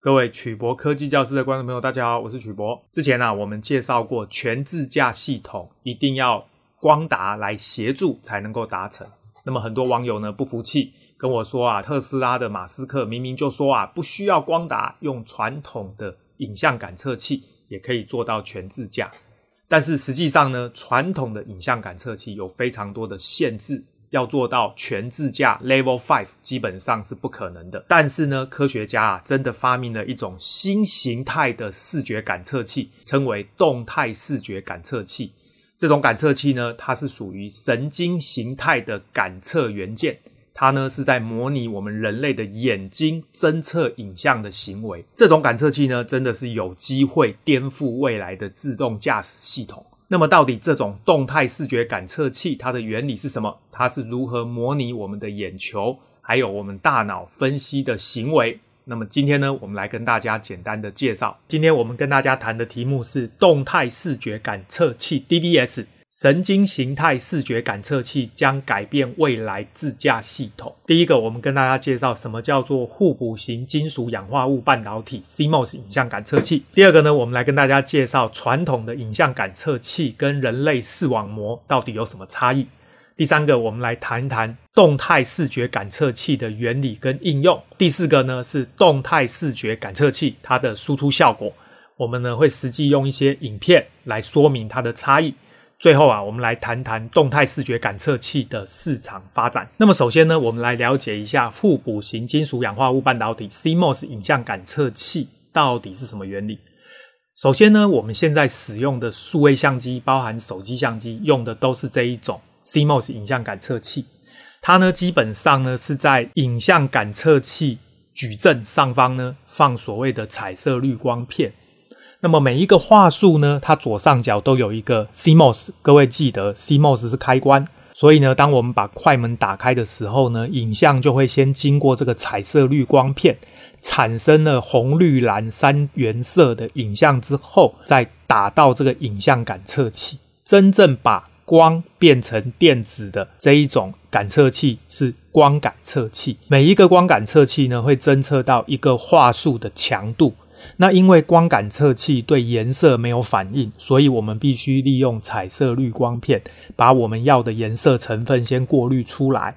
各位曲博科技教室的观众朋友，大家好，我是曲博。之前呢、啊，我们介绍过全自驾系统一定要光达来协助才能够达成。那么很多网友呢不服气，跟我说啊，特斯拉的马斯克明明就说啊，不需要光达，用传统的影像感测器也可以做到全自驾。但是实际上呢，传统的影像感测器有非常多的限制。要做到全自驾 Level Five 基本上是不可能的。但是呢，科学家啊真的发明了一种新形态的视觉感测器，称为动态视觉感测器。这种感测器呢，它是属于神经形态的感测元件，它呢是在模拟我们人类的眼睛侦测影像的行为。这种感测器呢，真的是有机会颠覆未来的自动驾驶系统。那么，到底这种动态视觉感测器它的原理是什么？它是如何模拟我们的眼球，还有我们大脑分析的行为？那么今天呢，我们来跟大家简单的介绍。今天我们跟大家谈的题目是动态视觉感测器 （DDS）。神经形态视觉感测器将改变未来自驾系统。第一个，我们跟大家介绍什么叫做互补型金属氧化物半导体 （CMOS） 影像感测器。第二个呢，我们来跟大家介绍传统的影像感测器跟人类视网膜到底有什么差异。第三个，我们来谈一谈动态视觉感测器的原理跟应用。第四个呢，是动态视觉感测器它的输出效果。我们呢会实际用一些影片来说明它的差异。最后啊，我们来谈谈动态视觉感测器的市场发展。那么首先呢，我们来了解一下互补型金属氧化物半导体 （CMOS） 影像感测器到底是什么原理。首先呢，我们现在使用的数位相机，包含手机相机，用的都是这一种 CMOS 影像感测器。它呢，基本上呢是在影像感测器矩阵上方呢放所谓的彩色滤光片。那么每一个画素呢，它左上角都有一个 CMOS，各位记得 CMOS 是开关，所以呢，当我们把快门打开的时候呢，影像就会先经过这个彩色滤光片，产生了红、绿、蓝三原色的影像之后，再打到这个影像感测器，真正把光变成电子的这一种感测器是光感测器。每一个光感测器呢，会侦测到一个画素的强度。那因为光感测器对颜色没有反应，所以我们必须利用彩色滤光片，把我们要的颜色成分先过滤出来。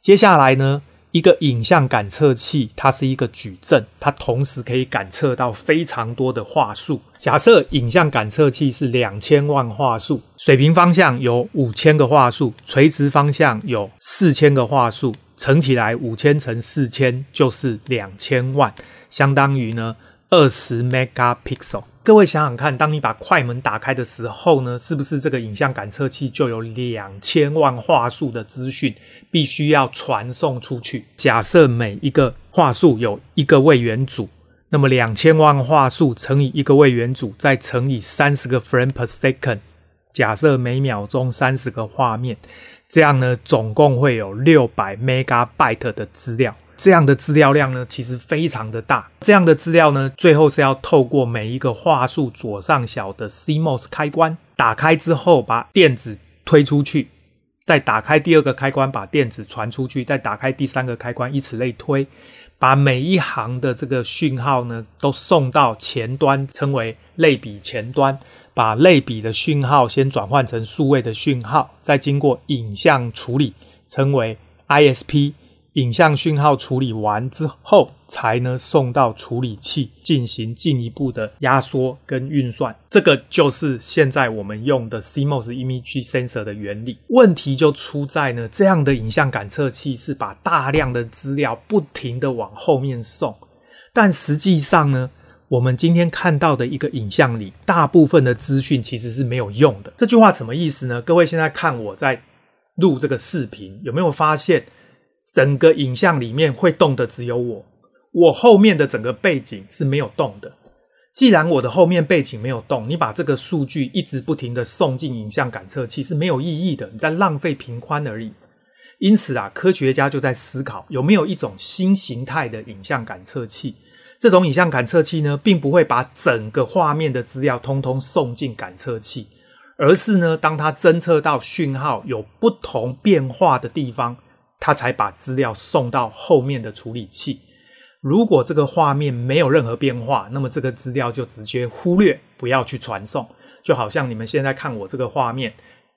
接下来呢，一个影像感测器，它是一个矩阵，它同时可以感测到非常多的画素。假设影像感测器是两千万画素，水平方向有五千个画素，垂直方向有四千个画素，乘起来五千乘四千就是两千万，相当于呢。二十 megapixel，各位想想看，当你把快门打开的时候呢，是不是这个影像感测器就有两千万画素的资讯必须要传送出去？假设每一个画素有一个位元组，那么两千万画素乘以一个位元组，再乘以三十个 frame per second，假设每秒钟三十个画面，这样呢，总共会有六百 megabyte 的资料。这样的资料量呢，其实非常的大。这样的资料呢，最后是要透过每一个画素左上角的 CMOS 开关打开之后，把电子推出去，再打开第二个开关，把电子传出去，再打开第三个开关，以此类推，把每一行的这个讯号呢，都送到前端，称为类比前端，把类比的讯号先转换成数位的讯号，再经过影像处理，称为 ISP。影像讯号处理完之后，才能送到处理器进行进一步的压缩跟运算。这个就是现在我们用的 CMOS Image Sensor 的原理。问题就出在呢，这样的影像感测器是把大量的资料不停地往后面送，但实际上呢，我们今天看到的一个影像里，大部分的资讯其实是没有用的。这句话什么意思呢？各位现在看我在录这个视频，有没有发现？整个影像里面会动的只有我，我后面的整个背景是没有动的。既然我的后面背景没有动，你把这个数据一直不停的送进影像感测器是没有意义的，你在浪费频宽而已。因此啊，科学家就在思考有没有一种新形态的影像感测器。这种影像感测器呢，并不会把整个画面的资料通通送进感测器，而是呢，当它侦测到讯号有不同变化的地方。他才把资料送到后面的处理器，如果这个画面没有任何变化，那么这个资料就直接忽略，不要去传送。就好像你们现在看我这个画面，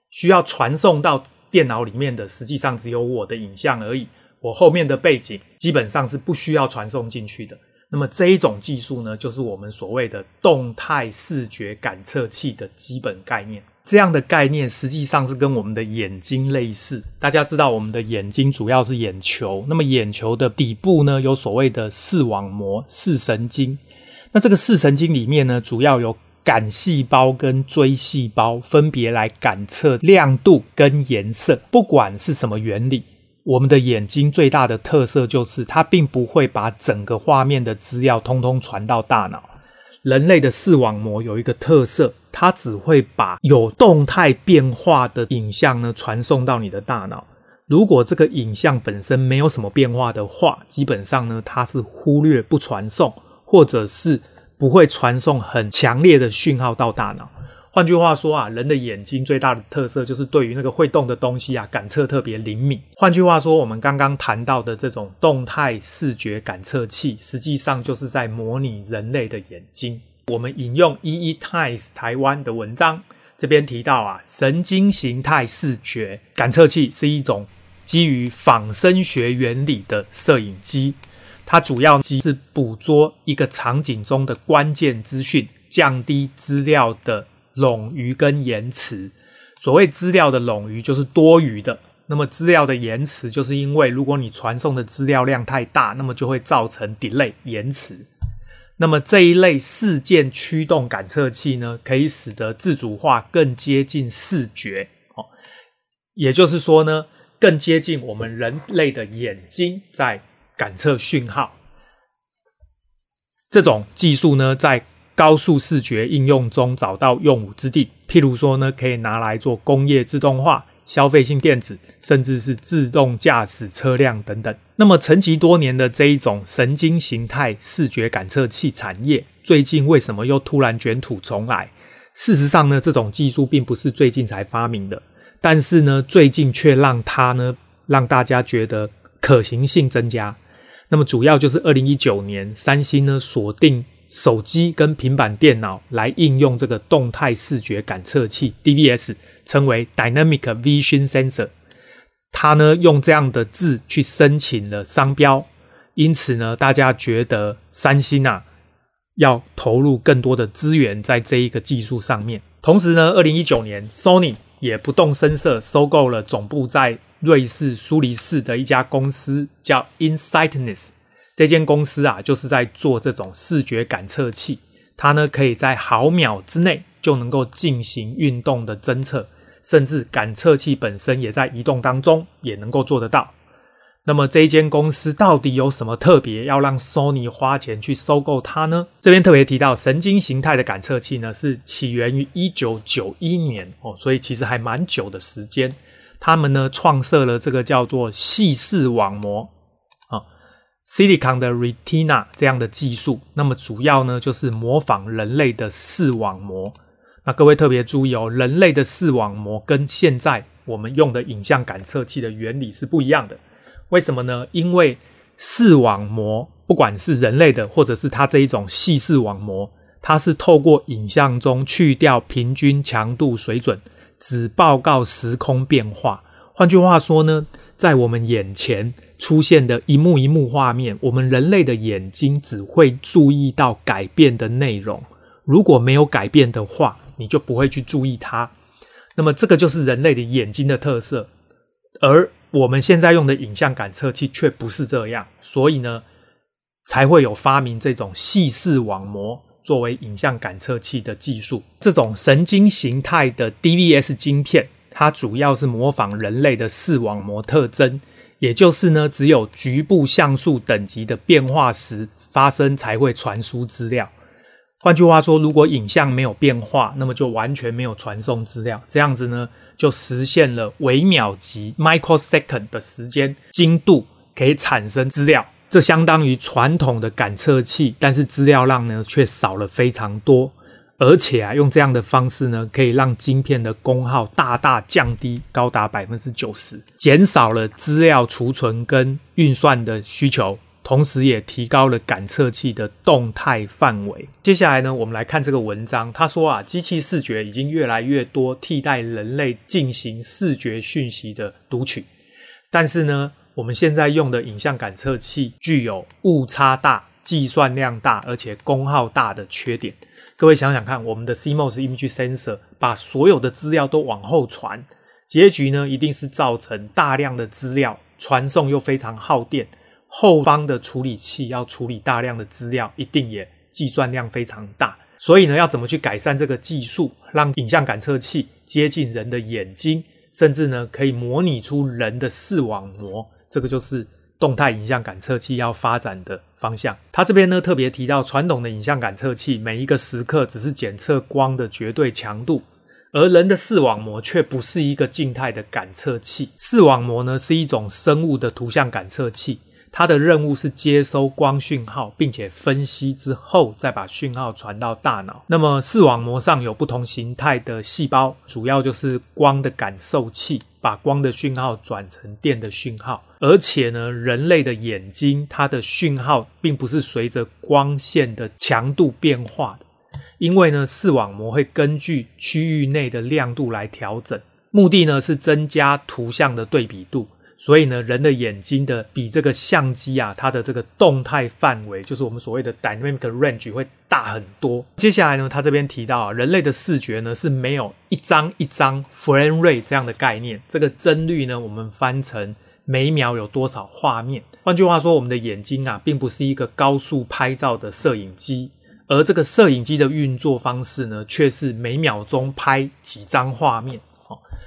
需要传送到电脑里面的，实际上只有我的影像而已。我后面的背景基本上是不需要传送进去的。那么这一种技术呢，就是我们所谓的动态视觉感测器的基本概念。这样的概念实际上是跟我们的眼睛类似。大家知道，我们的眼睛主要是眼球，那么眼球的底部呢，有所谓的视网膜、视神经。那这个视神经里面呢，主要有感细胞跟锥细胞，分别来感测亮度跟颜色。不管是什么原理，我们的眼睛最大的特色就是它并不会把整个画面的资料通通传到大脑。人类的视网膜有一个特色，它只会把有动态变化的影像呢传送到你的大脑。如果这个影像本身没有什么变化的话，基本上呢它是忽略不传送，或者是不会传送很强烈的讯号到大脑。换句话说啊，人的眼睛最大的特色就是对于那个会动的东西啊，感测特别灵敏。换句话说，我们刚刚谈到的这种动态视觉感测器，实际上就是在模拟人类的眼睛。我们引用 EE Times 台湾的文章，这边提到啊，神经形态视觉感测器是一种基于仿生学原理的摄影机，它主要机是捕捉一个场景中的关键资讯，降低资料的。冗余跟延迟，所谓资料的冗余就是多余的，那么资料的延迟就是因为如果你传送的资料量太大，那么就会造成 delay 延迟。那么这一类事件驱动感测器呢，可以使得自主化更接近视觉，哦，也就是说呢，更接近我们人类的眼睛在感测讯号。这种技术呢，在高速视觉应用中找到用武之地，譬如说呢，可以拿来做工业自动化、消费性电子，甚至是自动驾驶车辆等等。那么，沉寂多年的这一种神经形态视觉感测器产业，最近为什么又突然卷土重来？事实上呢，这种技术并不是最近才发明的，但是呢，最近却让它呢，让大家觉得可行性增加。那么，主要就是二零一九年，三星呢锁定。手机跟平板电脑来应用这个动态视觉感测器 DVS，称为 Dynamic Vision Sensor。它呢用这样的字去申请了商标，因此呢大家觉得三星啊要投入更多的资源在这一个技术上面。同时呢，二零一九年 Sony 也不动声色收购了总部在瑞士苏黎世的一家公司，叫 Insightness。这间公司啊，就是在做这种视觉感测器，它呢可以在毫秒之内就能够进行运动的侦测，甚至感测器本身也在移动当中也能够做得到。那么这一间公司到底有什么特别，要让 Sony 花钱去收购它呢？这边特别提到，神经形态的感测器呢是起源于一九九一年哦，所以其实还蛮久的时间。他们呢创设了这个叫做细视网膜。Silicon 的 Retina 这样的技术，那么主要呢就是模仿人类的视网膜。那各位特别注意哦，人类的视网膜跟现在我们用的影像感测器的原理是不一样的。为什么呢？因为视网膜不管是人类的，或者是它这一种细视网膜，它是透过影像中去掉平均强度水准，只报告时空变化。换句话说呢，在我们眼前出现的一幕一幕画面，我们人类的眼睛只会注意到改变的内容。如果没有改变的话，你就不会去注意它。那么，这个就是人类的眼睛的特色。而我们现在用的影像感测器却不是这样，所以呢，才会有发明这种细视网膜作为影像感测器的技术。这种神经形态的 DVS 晶片。它主要是模仿人类的视网膜特征，也就是呢，只有局部像素等级的变化时发生才会传输资料。换句话说，如果影像没有变化，那么就完全没有传送资料。这样子呢，就实现了微秒级 （microsecond） 的时间精度可以产生资料。这相当于传统的感测器，但是资料量呢却少了非常多。而且啊，用这样的方式呢，可以让晶片的功耗大大降低，高达百分之九十，减少了资料储存跟运算的需求，同时也提高了感测器的动态范围。接下来呢，我们来看这个文章。他说啊，机器视觉已经越来越多替代人类进行视觉讯息的读取，但是呢，我们现在用的影像感测器具有误差大、计算量大，而且功耗大的缺点。各位想想看，我们的 CMOS image sensor 把所有的资料都往后传，结局呢，一定是造成大量的资料传送又非常耗电。后方的处理器要处理大量的资料，一定也计算量非常大。所以呢，要怎么去改善这个技术，让影像感测器接近人的眼睛，甚至呢可以模拟出人的视网膜？这个就是动态影像感测器要发展的方向。他这边呢特别提到，传统的影像感测器每一个时刻只是检测光的绝对强度，而人的视网膜却不是一个静态的感测器。视网膜呢是一种生物的图像感测器。它的任务是接收光讯号，并且分析之后再把讯号传到大脑。那么视网膜上有不同形态的细胞，主要就是光的感受器，把光的讯号转成电的讯号。而且呢，人类的眼睛它的讯号并不是随着光线的强度变化的，因为呢，视网膜会根据区域内的亮度来调整，目的呢是增加图像的对比度。所以呢，人的眼睛的比这个相机啊，它的这个动态范围，就是我们所谓的 dynamic range 会大很多。接下来呢，他这边提到啊，人类的视觉呢是没有一张一张 frame rate 这样的概念。这个帧率呢，我们翻成每秒有多少画面。换句话说，我们的眼睛啊，并不是一个高速拍照的摄影机，而这个摄影机的运作方式呢，却是每秒钟拍几张画面。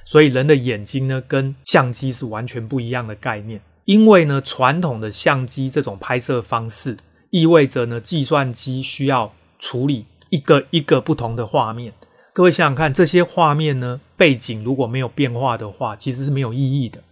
所以人的眼睛呢，跟相机是完全不一样的概念。因为呢，传统的相机这种拍摄方式，意味着呢，计算机需要处理一个一个不同的画面。各位想想看，这些画面呢，背景如果没有变化的话，其实是没有意义的。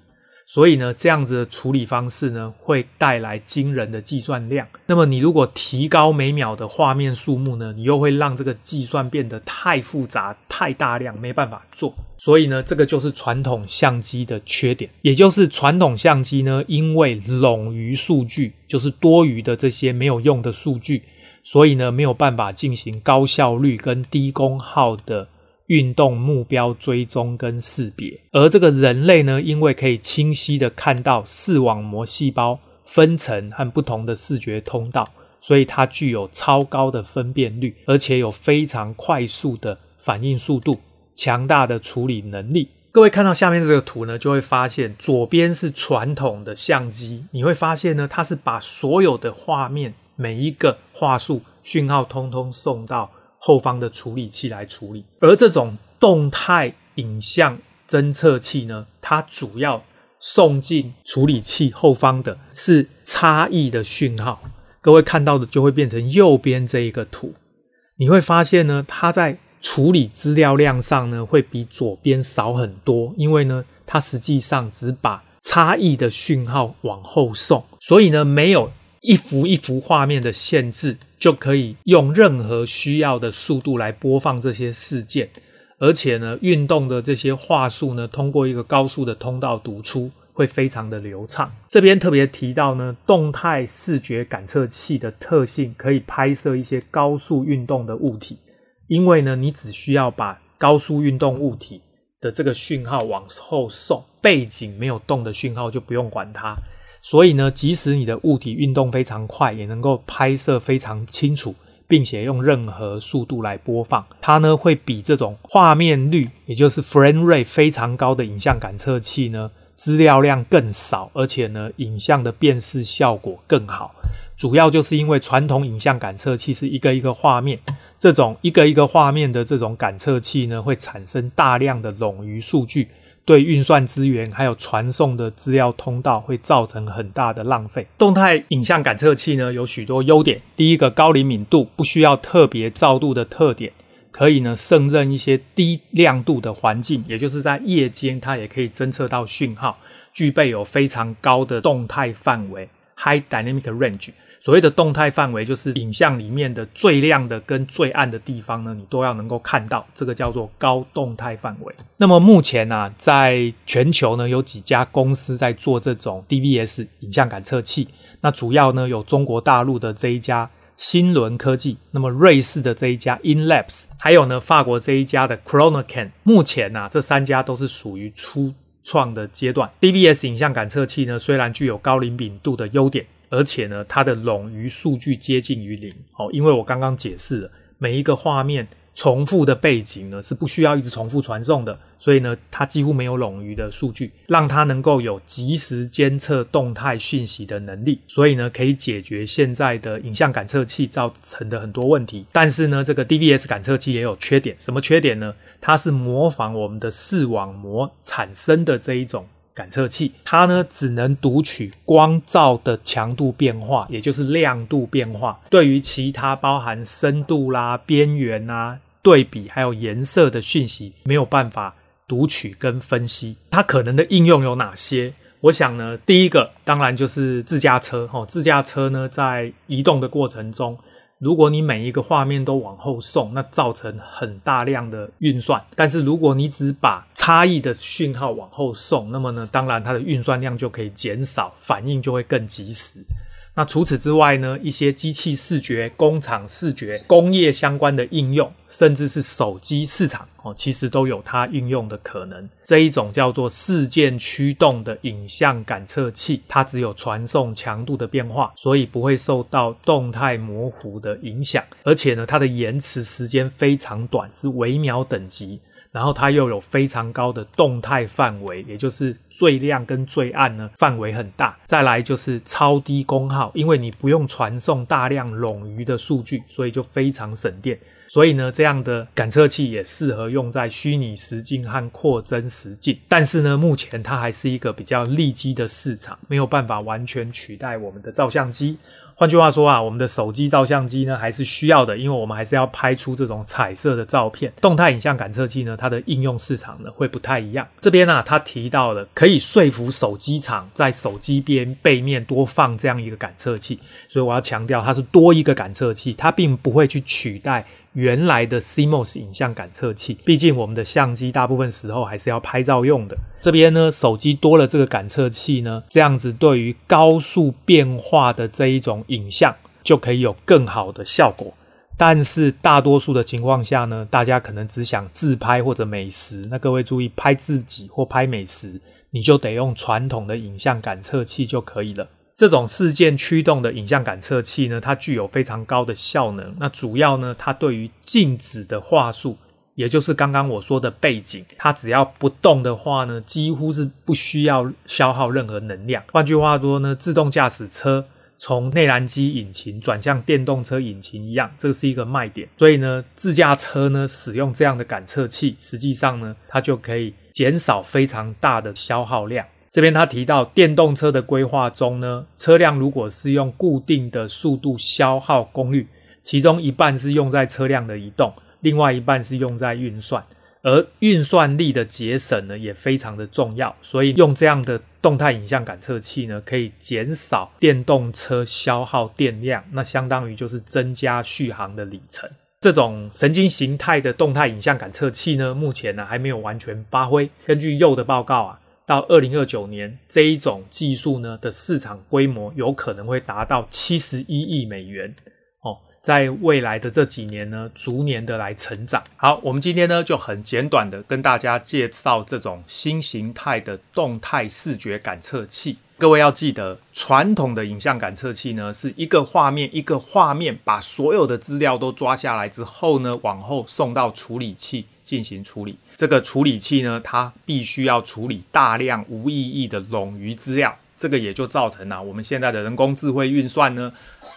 所以呢，这样子的处理方式呢，会带来惊人的计算量。那么，你如果提高每秒的画面数目呢，你又会让这个计算变得太复杂、太大量，没办法做。所以呢，这个就是传统相机的缺点，也就是传统相机呢，因为冗余数据，就是多余的这些没有用的数据，所以呢，没有办法进行高效率跟低功耗的。运动目标追踪跟识别，而这个人类呢，因为可以清晰的看到视网膜细胞分层和不同的视觉通道，所以它具有超高的分辨率，而且有非常快速的反应速度、强大的处理能力。各位看到下面这个图呢，就会发现左边是传统的相机，你会发现呢，它是把所有的画面每一个画素讯号通通送到。后方的处理器来处理，而这种动态影像侦测器呢，它主要送进处理器后方的是差异的讯号。各位看到的就会变成右边这一个图，你会发现呢，它在处理资料量上呢，会比左边少很多，因为呢，它实际上只把差异的讯号往后送，所以呢，没有。一幅一幅画面的限制，就可以用任何需要的速度来播放这些事件，而且呢，运动的这些话术呢，通过一个高速的通道读出，会非常的流畅。这边特别提到呢，动态视觉感测器的特性可以拍摄一些高速运动的物体，因为呢，你只需要把高速运动物体的这个讯号往后送，背景没有动的讯号就不用管它。所以呢，即使你的物体运动非常快，也能够拍摄非常清楚，并且用任何速度来播放。它呢，会比这种画面率，也就是 frame rate 非常高的影像感测器呢，资料量更少，而且呢，影像的辨识效果更好。主要就是因为传统影像感测器是一个一个画面，这种一个一个画面的这种感测器呢，会产生大量的冗余数据。对运算资源还有传送的资料通道会造成很大的浪费。动态影像感测器呢，有许多优点，第一个高灵敏度，不需要特别照度的特点，可以呢胜任一些低亮度的环境，也就是在夜间它也可以侦测到讯号，具备有非常高的动态范围 （High Dynamic Range）。所谓的动态范围，就是影像里面的最亮的跟最暗的地方呢，你都要能够看到，这个叫做高动态范围。那么目前呢、啊，在全球呢有几家公司在做这种 DVS 影像感测器，那主要呢有中国大陆的这一家新伦科技，那么瑞士的这一家 InLabs，还有呢法国这一家的 Chronocan。目前呢、啊，这三家都是属于初创的阶段。DVS 影像感测器呢，虽然具有高灵敏度的优点，而且呢它的冗余数据接近于零。哦，因为我刚刚解释了每一个画面。重复的背景呢是不需要一直重复传送的，所以呢它几乎没有冗余的数据，让它能够有及时监测动态讯息的能力，所以呢可以解决现在的影像感测器造成的很多问题。但是呢这个 DVS 感测器也有缺点，什么缺点呢？它是模仿我们的视网膜产生的这一种。感测器，它呢只能读取光照的强度变化，也就是亮度变化。对于其他包含深度啦、边缘啊、对比还有颜色的讯息，没有办法读取跟分析。它可能的应用有哪些？我想呢，第一个当然就是自驾车。哦，自驾车呢在移动的过程中。如果你每一个画面都往后送，那造成很大量的运算。但是如果你只把差异的讯号往后送，那么呢，当然它的运算量就可以减少，反应就会更及时。那除此之外呢，一些机器视觉、工厂视觉、工业相关的应用，甚至是手机市场哦，其实都有它应用的可能。这一种叫做事件驱动的影像感测器，它只有传送强度的变化，所以不会受到动态模糊的影响，而且呢，它的延迟时间非常短，是微秒等级。然后它又有非常高的动态范围，也就是最亮跟最暗呢，范围很大。再来就是超低功耗，因为你不用传送大量冗余的数据，所以就非常省电。所以呢，这样的感测器也适合用在虚拟实境和扩增实境。但是呢，目前它还是一个比较利基的市场，没有办法完全取代我们的照相机。换句话说啊，我们的手机照相机呢还是需要的，因为我们还是要拍出这种彩色的照片。动态影像感测器呢，它的应用市场呢会不太一样。这边、啊，他提到了可以说服手机厂在手机边背面多放这样一个感测器，所以我要强调，它是多一个感测器，它并不会去取代。原来的 CMOS 影像感测器，毕竟我们的相机大部分时候还是要拍照用的。这边呢，手机多了这个感测器呢，这样子对于高速变化的这一种影像就可以有更好的效果。但是大多数的情况下呢，大家可能只想自拍或者美食。那各位注意，拍自己或拍美食，你就得用传统的影像感测器就可以了。这种事件驱动的影像感测器呢，它具有非常高的效能。那主要呢，它对于静止的画素，也就是刚刚我说的背景，它只要不动的话呢，几乎是不需要消耗任何能量。换句话说呢，自动驾驶车从内燃机引擎转向电动车引擎一样，这是一个卖点。所以呢，自驾车呢使用这样的感测器，实际上呢，它就可以减少非常大的消耗量。这边他提到，电动车的规划中呢，车辆如果是用固定的速度消耗功率，其中一半是用在车辆的移动，另外一半是用在运算，而运算力的节省呢也非常的重要，所以用这样的动态影像感测器呢，可以减少电动车消耗电量，那相当于就是增加续航的里程。这种神经形态的动态影像感测器呢，目前呢还没有完全发挥。根据右的报告啊。到二零二九年，这一种技术呢的市场规模有可能会达到七十一亿美元哦，在未来的这几年呢，逐年的来成长。好，我们今天呢就很简短的跟大家介绍这种新形态的动态视觉感测器。各位要记得，传统的影像感测器呢是一个画面一个画面，把所有的资料都抓下来之后呢，往后送到处理器进行处理。这个处理器呢，它必须要处理大量无意义的冗余资料，这个也就造成了我们现在的人工智慧运算呢，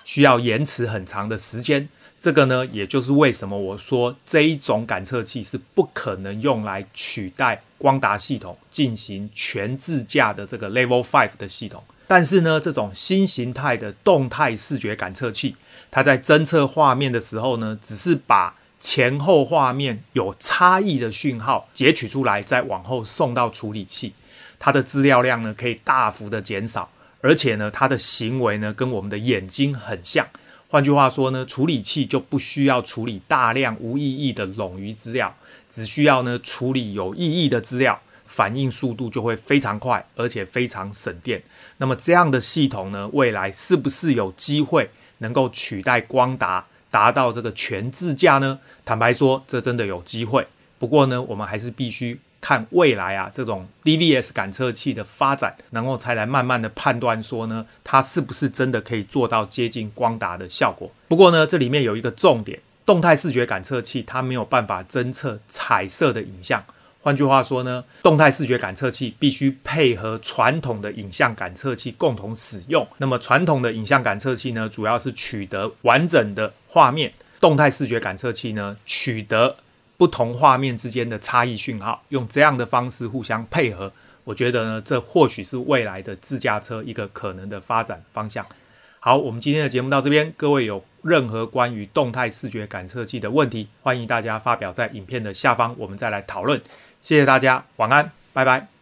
需要延迟很长的时间。这个呢，也就是为什么我说这一种感测器是不可能用来取代光达系统进行全自驾的这个 Level Five 的系统。但是呢，这种新形态的动态视觉感测器，它在侦测画面的时候呢，只是把前后画面有差异的讯号截取出来，再往后送到处理器，它的资料量呢可以大幅的减少，而且呢它的行为呢跟我们的眼睛很像。换句话说呢，处理器就不需要处理大量无意义的冗余资料，只需要呢处理有意义的资料，反应速度就会非常快，而且非常省电。那么这样的系统呢，未来是不是有机会能够取代光达，达到这个全自驾呢？坦白说，这真的有机会。不过呢，我们还是必须看未来啊，这种 DVS 感测器的发展，然后才来慢慢的判断说呢，它是不是真的可以做到接近光达的效果。不过呢，这里面有一个重点。动态视觉感测器它没有办法侦测彩色的影像，换句话说呢，动态视觉感测器必须配合传统的影像感测器共同使用。那么传统的影像感测器呢，主要是取得完整的画面；动态视觉感测器呢，取得不同画面之间的差异讯号，用这样的方式互相配合。我觉得呢，这或许是未来的自驾车一个可能的发展方向。好，我们今天的节目到这边。各位有任何关于动态视觉感测器的问题，欢迎大家发表在影片的下方，我们再来讨论。谢谢大家，晚安，拜拜。